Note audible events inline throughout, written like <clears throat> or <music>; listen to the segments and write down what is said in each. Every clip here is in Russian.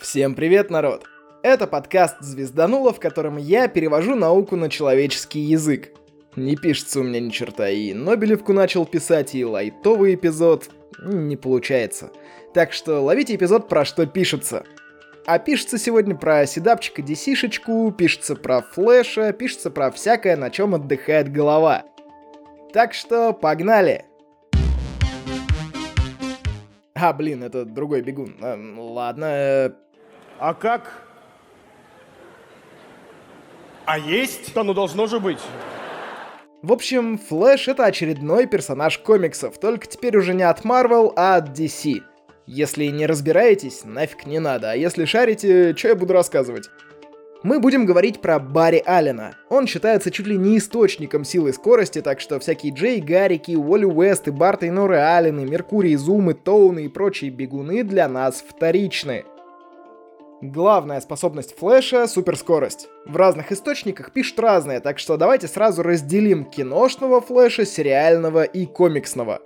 Всем привет, народ! Это подкаст «Звездануло», в котором я перевожу науку на человеческий язык. Не пишется у меня ни черта, и Нобелевку начал писать, и лайтовый эпизод не получается. Так что ловите эпизод про что пишется. А пишется сегодня про седапчика DC-шечку, пишется про флеша, пишется про всякое, на чем отдыхает голова. Так что погнали! А, блин, это другой бегун. Эм, ладно. А как? А есть? Да ну должно же быть. В общем, Флэш — это очередной персонаж комиксов, только теперь уже не от Marvel, а от DC. Если не разбираетесь, нафиг не надо, а если шарите, что я буду рассказывать? Мы будем говорить про Барри Аллена. Он считается чуть ли не источником силы скорости, так что всякие Джей Гаррики, Уолли Уэст и Барта и Норы Аллены, Меркурий, Зумы, Тоуны и прочие бегуны для нас вторичны. Главная способность Флэша — суперскорость. В разных источниках пишут разное, так что давайте сразу разделим киношного Флэша, сериального и комиксного.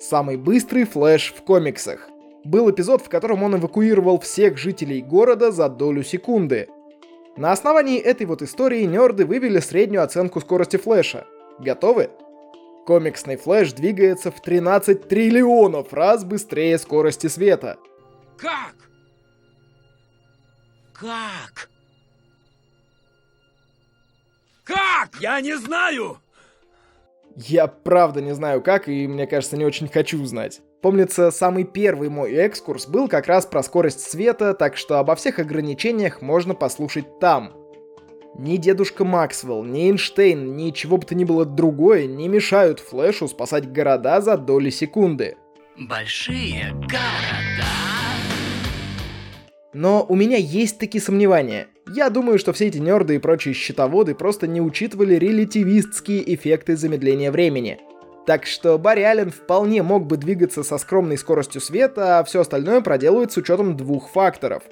Самый быстрый Флэш в комиксах. Был эпизод, в котором он эвакуировал всех жителей города за долю секунды — на основании этой вот истории нерды вывели среднюю оценку скорости флэша. Готовы? Комиксный флэш двигается в 13 триллионов раз быстрее скорости света. Как? Как? Как? Я не знаю! Я правда не знаю как, и мне кажется, не очень хочу знать. Помнится, самый первый мой экскурс был как раз про скорость света, так что обо всех ограничениях можно послушать там. Ни дедушка Максвелл, ни Эйнштейн, ни чего бы то ни было другое не мешают Флэшу спасать города за доли секунды. Большие города. Но у меня есть такие сомнения. Я думаю, что все эти нерды и прочие счетоводы просто не учитывали релятивистские эффекты замедления времени. Так что Барри Аллен вполне мог бы двигаться со скромной скоростью света, а все остальное проделывает с учетом двух факторов.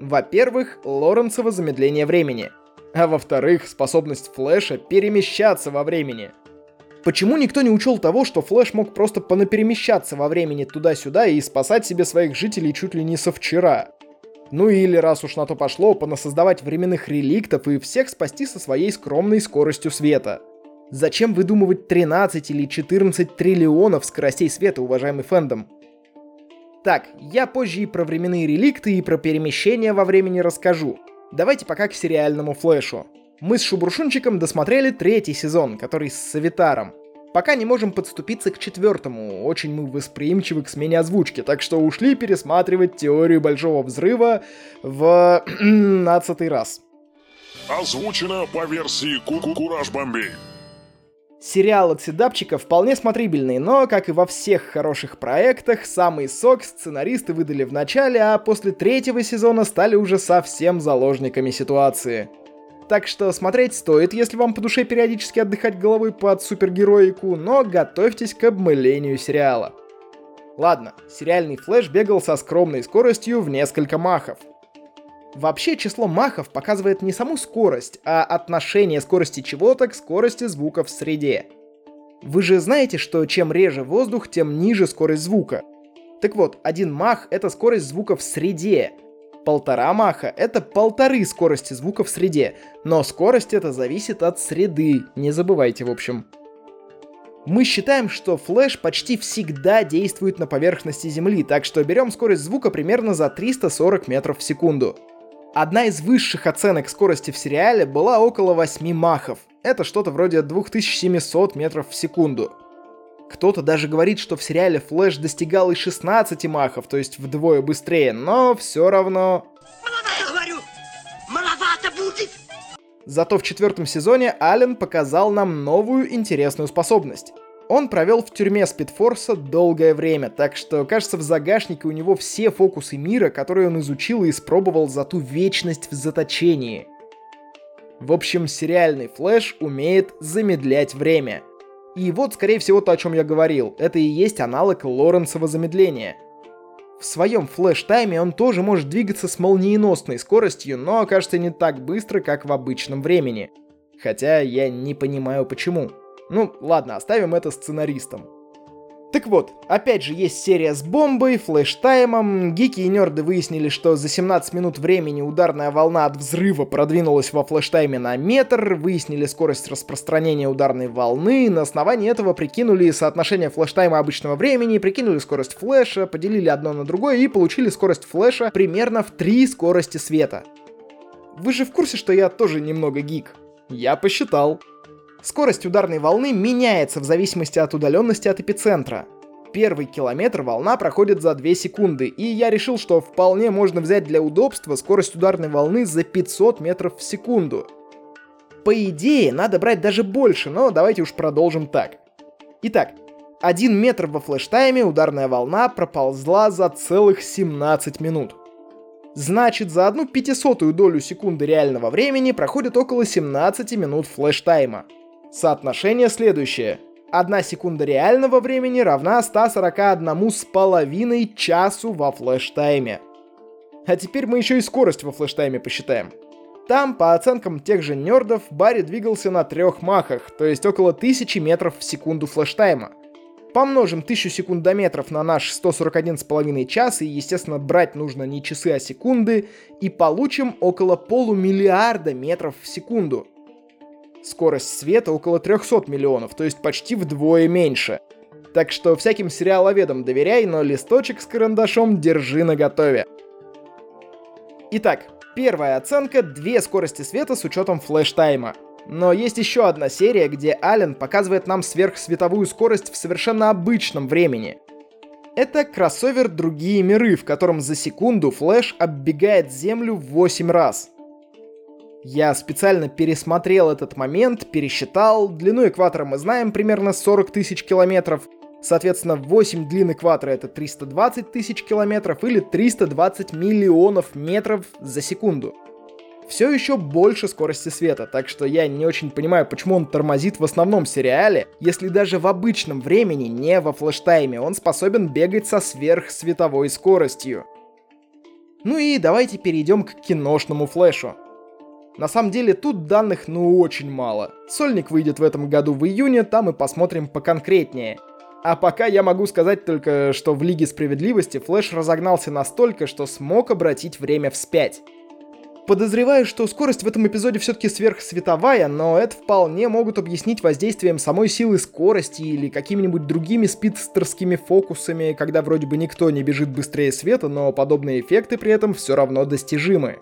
Во-первых, Лоренцево замедление времени. А во-вторых, способность Флэша перемещаться во времени. Почему никто не учел того, что Флэш мог просто понаперемещаться во времени туда-сюда и спасать себе своих жителей чуть ли не со вчера? Ну или, раз уж на то пошло, понасоздавать временных реликтов и всех спасти со своей скромной скоростью света. Зачем выдумывать 13 или 14 триллионов скоростей света, уважаемый фэндом? Так, я позже и про временные реликты, и про перемещения во времени расскажу. Давайте пока к сериальному флэшу. Мы с Шубуршунчиком досмотрели третий сезон, который с Савитаром. Пока не можем подступиться к четвертому, очень мы восприимчивы к смене озвучки, так что ушли пересматривать теорию Большого Взрыва в <clears throat> 15 раз. Озвучено по версии Куку Кураж Бомбей. Сериал от седапчика вполне смотрибельный, но, как и во всех хороших проектах, самый сок сценаристы выдали в начале, а после третьего сезона стали уже совсем заложниками ситуации. Так что смотреть стоит, если вам по душе периодически отдыхать головой под супергероику, но готовьтесь к обмылению сериала. Ладно, сериальный флэш бегал со скромной скоростью в несколько махов. Вообще число махов показывает не саму скорость, а отношение скорости чего-то к скорости звука в среде. Вы же знаете, что чем реже воздух, тем ниже скорость звука. Так вот, один мах — это скорость звука в среде. Полтора маха — это полторы скорости звука в среде. Но скорость это зависит от среды, не забывайте в общем. Мы считаем, что флэш почти всегда действует на поверхности Земли, так что берем скорость звука примерно за 340 метров в секунду. Одна из высших оценок скорости в сериале была около 8 махов. Это что-то вроде 2700 метров в секунду. Кто-то даже говорит, что в сериале Флэш достигал и 16 махов, то есть вдвое быстрее, но все равно... Маловато, говорю! Маловато будет! Зато в четвертом сезоне Ален показал нам новую интересную способность. Он провел в тюрьме Спидфорса долгое время, так что, кажется, в загашнике у него все фокусы мира, которые он изучил и испробовал за ту вечность в заточении. В общем, сериальный Флэш умеет замедлять время. И вот, скорее всего, то, о чем я говорил. Это и есть аналог Лоренцева замедления. В своем флэш-тайме он тоже может двигаться с молниеносной скоростью, но окажется не так быстро, как в обычном времени. Хотя я не понимаю почему. Ну, ладно, оставим это сценаристам. Так вот, опять же, есть серия с бомбой, флеш-таймом. Гики и нерды выяснили, что за 17 минут времени ударная волна от взрыва продвинулась во флеш-тайме на метр, выяснили скорость распространения ударной волны, на основании этого прикинули соотношение флеш-тайма обычного времени, прикинули скорость флеша, поделили одно на другое и получили скорость флеша примерно в 3 скорости света. Вы же в курсе, что я тоже немного гик? Я посчитал. Скорость ударной волны меняется в зависимости от удаленности от эпицентра. Первый километр волна проходит за 2 секунды, и я решил, что вполне можно взять для удобства скорость ударной волны за 500 метров в секунду. По идее, надо брать даже больше, но давайте уж продолжим так. Итак, 1 метр во флеш-тайме ударная волна проползла за целых 17 минут. Значит, за одну пятисотую долю секунды реального времени проходит около 17 минут флеш-тайма. Соотношение следующее. Одна секунда реального времени равна 141 с половиной часу во флеш-тайме. А теперь мы еще и скорость во флеш-тайме посчитаем. Там, по оценкам тех же нердов, Барри двигался на трех махах, то есть около 1000 метров в секунду флеш-тайма. Помножим 1000 секундометров на наш 141,5 час, и, естественно, брать нужно не часы, а секунды, и получим около полумиллиарда метров в секунду. Скорость света около 300 миллионов, то есть почти вдвое меньше. Так что всяким сериаловедам доверяй, но листочек с карандашом держи наготове. Итак, первая оценка — две скорости света с учетом флеш-тайма. Но есть еще одна серия, где Ален показывает нам сверхсветовую скорость в совершенно обычном времени. Это кроссовер «Другие миры», в котором за секунду Флэш оббегает Землю в 8 раз. Я специально пересмотрел этот момент, пересчитал. Длину экватора мы знаем примерно 40 тысяч километров. Соответственно, 8 длин экватора это 320 тысяч километров или 320 миллионов метров за секунду. Все еще больше скорости света, так что я не очень понимаю, почему он тормозит в основном сериале, если даже в обычном времени, не во флеш-тайме, он способен бегать со сверхсветовой скоростью. Ну и давайте перейдем к киношному флешу. На самом деле тут данных ну очень мало. Сольник выйдет в этом году в июне, там и посмотрим поконкретнее. А пока я могу сказать только, что в Лиге Справедливости Флэш разогнался настолько, что смог обратить время вспять. Подозреваю, что скорость в этом эпизоде все-таки сверхсветовая, но это вполне могут объяснить воздействием самой силы скорости или какими-нибудь другими спидстерскими фокусами, когда вроде бы никто не бежит быстрее света, но подобные эффекты при этом все равно достижимы.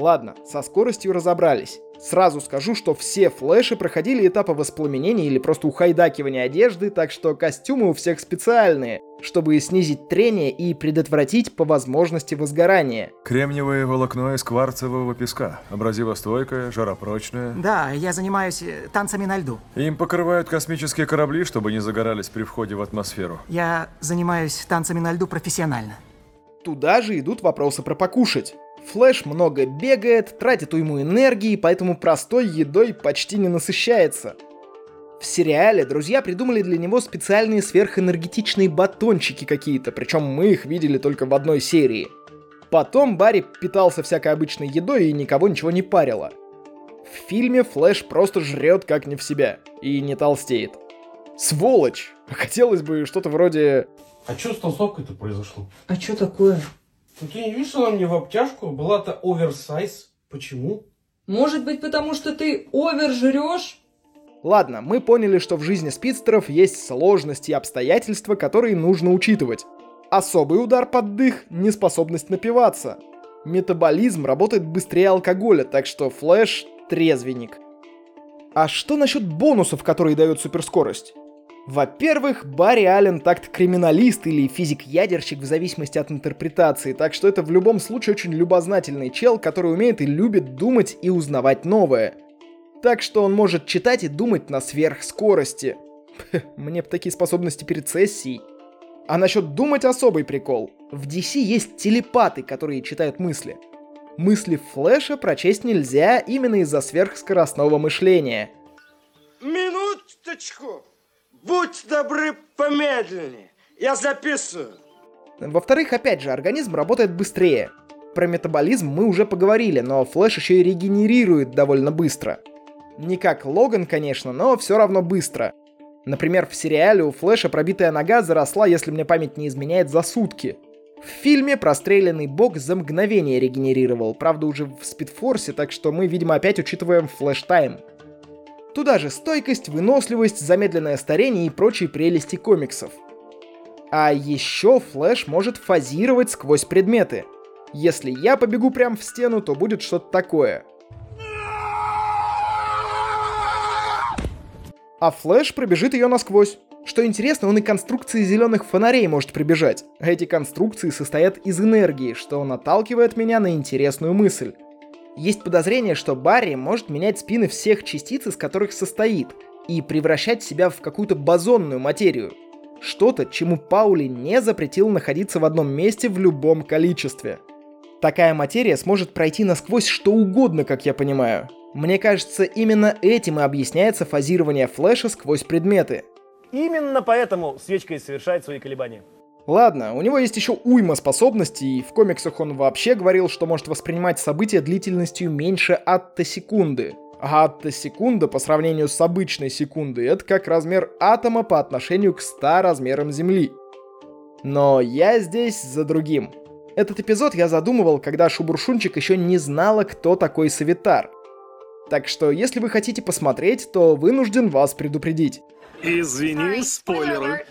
Ладно, со скоростью разобрались. Сразу скажу, что все флеши проходили этапы воспламенения или просто ухайдакивания одежды, так что костюмы у всех специальные, чтобы снизить трение и предотвратить по возможности возгорание. Кремниевое волокно из кварцевого песка. Абразивостойкое, жаропрочное. Да, я занимаюсь э, танцами на льду. Им покрывают космические корабли, чтобы не загорались при входе в атмосферу. Я занимаюсь танцами на льду профессионально. Туда же идут вопросы про покушать. Флэш много бегает, тратит уйму энергии, поэтому простой едой почти не насыщается. В сериале друзья придумали для него специальные сверхэнергетичные батончики какие-то, причем мы их видели только в одной серии. Потом Барри питался всякой обычной едой и никого ничего не парило. В фильме Флэш просто жрет как не в себя и не толстеет. Сволочь! Хотелось бы что-то вроде... А что с толстовкой-то произошло? А что такое? Ну ты не видишь, она мне в обтяжку? Была-то оверсайз. Почему? Может быть, потому что ты овер жрешь? Ладно, мы поняли, что в жизни спидстеров есть сложности и обстоятельства, которые нужно учитывать. Особый удар под дых – неспособность напиваться. Метаболизм работает быстрее алкоголя, так что Флэш – трезвенник. А что насчет бонусов, которые дает суперскорость? Во-первых, Барри Аллен так-то криминалист или физик-ядерщик в зависимости от интерпретации, так что это в любом случае очень любознательный чел, который умеет и любит думать и узнавать новое. Так что он может читать и думать на сверхскорости. Мне бы такие способности перед сессией. А насчет думать особый прикол. В DC есть телепаты, которые читают мысли. Мысли Флэша прочесть нельзя именно из-за сверхскоростного мышления. Минуточку! Будьте добры помедленнее. Я записываю. Во-вторых, опять же, организм работает быстрее. Про метаболизм мы уже поговорили, но Флэш еще и регенерирует довольно быстро. Не как Логан, конечно, но все равно быстро. Например, в сериале у Флэша пробитая нога заросла, если мне память не изменяет, за сутки. В фильме простреленный бок за мгновение регенерировал, правда уже в спидфорсе, так что мы, видимо, опять учитываем флэш-тайм. Туда же стойкость, выносливость, замедленное старение и прочие прелести комиксов. А еще Флэш может фазировать сквозь предметы. Если я побегу прямо в стену, то будет что-то такое. А Флэш пробежит ее насквозь. Что интересно, он и конструкции зеленых фонарей может прибежать. Эти конструкции состоят из энергии, что наталкивает меня на интересную мысль. Есть подозрение, что Барри может менять спины всех частиц, из которых состоит, и превращать себя в какую-то бозонную материю. Что-то, чему Паули не запретил находиться в одном месте в любом количестве. Такая материя сможет пройти насквозь что угодно, как я понимаю. Мне кажется, именно этим и объясняется фазирование флеша сквозь предметы. Именно поэтому свечка и совершает свои колебания. Ладно, у него есть еще уйма способностей, и в комиксах он вообще говорил, что может воспринимать события длительностью меньше атта секунды. А атта секунда по сравнению с обычной секундой это как размер атома по отношению к 100 размерам Земли. Но я здесь за другим. Этот эпизод я задумывал, когда Шубуршунчик еще не знала, кто такой Савитар. Так что, если вы хотите посмотреть, то вынужден вас предупредить. Извини, спойлеры.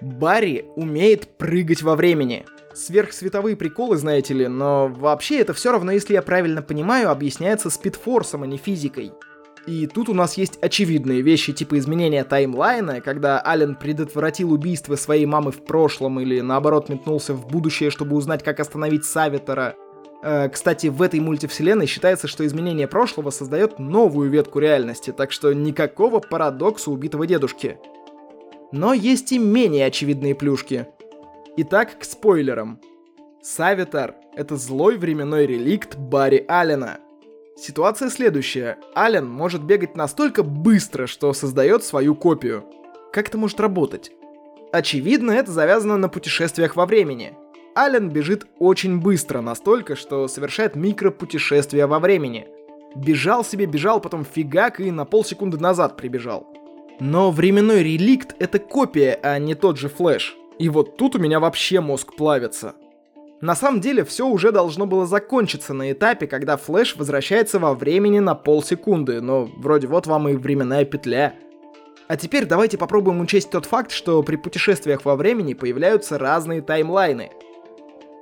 Барри умеет прыгать во времени. Сверхсветовые приколы, знаете ли, но вообще это все равно, если я правильно понимаю, объясняется спидфорсом, а не физикой. И тут у нас есть очевидные вещи типа изменения таймлайна, когда Ален предотвратил убийство своей мамы в прошлом или наоборот метнулся в будущее, чтобы узнать, как остановить Савитера. Э, кстати, в этой мультивселенной считается, что изменение прошлого создает новую ветку реальности, так что никакого парадокса убитого дедушки. Но есть и менее очевидные плюшки. Итак, к спойлерам. Савитар — это злой временной реликт Барри Аллена. Ситуация следующая. Аллен может бегать настолько быстро, что создает свою копию. Как это может работать? Очевидно, это завязано на путешествиях во времени. Аллен бежит очень быстро, настолько, что совершает микропутешествия во времени. Бежал себе, бежал, потом фигак и на полсекунды назад прибежал. Но временной реликт — это копия, а не тот же флэш. И вот тут у меня вообще мозг плавится. На самом деле все уже должно было закончиться на этапе, когда флэш возвращается во времени на полсекунды, но вроде вот вам и временная петля. А теперь давайте попробуем учесть тот факт, что при путешествиях во времени появляются разные таймлайны.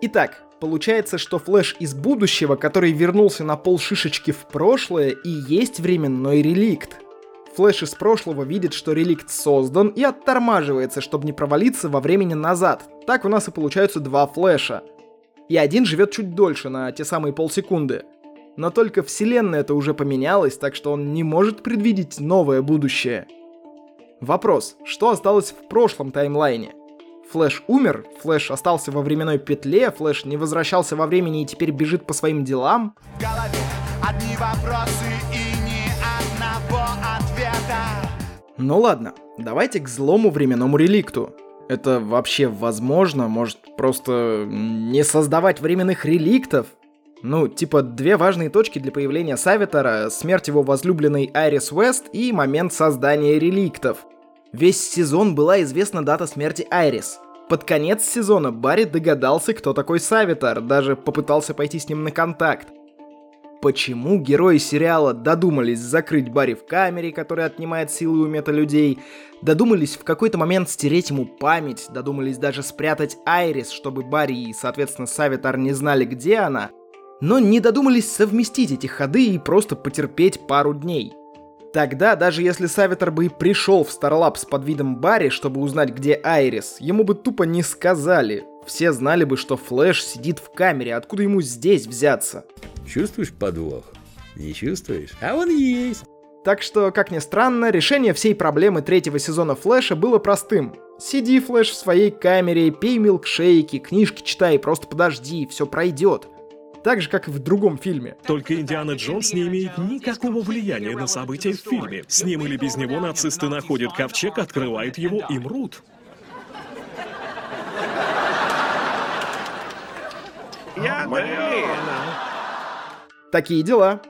Итак, получается, что флэш из будущего, который вернулся на пол шишечки в прошлое, и есть временной реликт. Флэш из прошлого видит, что реликт создан и оттормаживается, чтобы не провалиться во времени назад. Так у нас и получаются два флэша. И один живет чуть дольше, на те самые полсекунды. Но только вселенная это уже поменялась, так что он не может предвидеть новое будущее. Вопрос, что осталось в прошлом таймлайне? Флэш умер, Флэш остался во временной петле, Флэш не возвращался во времени и теперь бежит по своим делам? В голове одни вопросы Ну ладно, давайте к злому временному реликту. Это вообще возможно? Может, просто не создавать временных реликтов? Ну, типа, две важные точки для появления Савитара, смерть его возлюбленной Айрис Уэст и момент создания реликтов. Весь сезон была известна дата смерти Айрис. Под конец сезона Барри догадался, кто такой Савитар, даже попытался пойти с ним на контакт. Почему герои сериала додумались закрыть Барри в камере, которая отнимает силы у мета-людей, додумались в какой-то момент стереть ему память, додумались даже спрятать Айрис, чтобы Барри и, соответственно, Савитар не знали, где она, но не додумались совместить эти ходы и просто потерпеть пару дней. Тогда, даже если Савитар бы и пришел в Старлапс под видом Барри, чтобы узнать, где Айрис, ему бы тупо не сказали. Все знали бы, что Флэш сидит в камере, откуда ему здесь взяться. Чувствуешь подвох? Не чувствуешь? А он есть. Так что, как ни странно, решение всей проблемы третьего сезона Флэша было простым. Сиди, Флэш, в своей камере, пей милкшейки, книжки читай, просто подожди, все пройдет. Так же, как и в другом фильме. Только Индиана Джонс не имеет никакого влияния на события в фильме. С ним или без него нацисты находят ковчег, открывают его и мрут. Я Такие дела.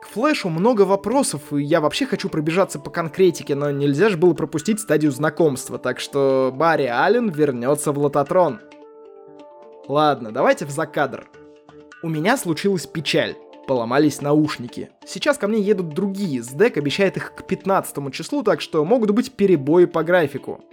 К Флэшу много вопросов, и я вообще хочу пробежаться по конкретике, но нельзя же было пропустить стадию знакомства, так что Барри Аллен вернется в Лототрон. Ладно, давайте в закадр. У меня случилась печаль. Поломались наушники. Сейчас ко мне едут другие, СДЭК обещает их к 15 числу, так что могут быть перебои по графику.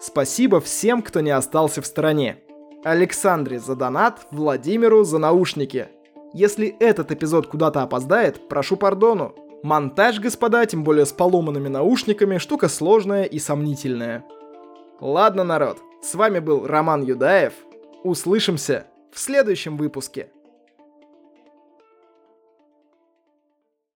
Спасибо всем, кто не остался в стороне. Александре за донат, Владимиру за наушники. Если этот эпизод куда-то опоздает, прошу пардону. Монтаж, господа, тем более с поломанными наушниками, штука сложная и сомнительная. Ладно, народ, с вами был Роман Юдаев. Услышимся в следующем выпуске.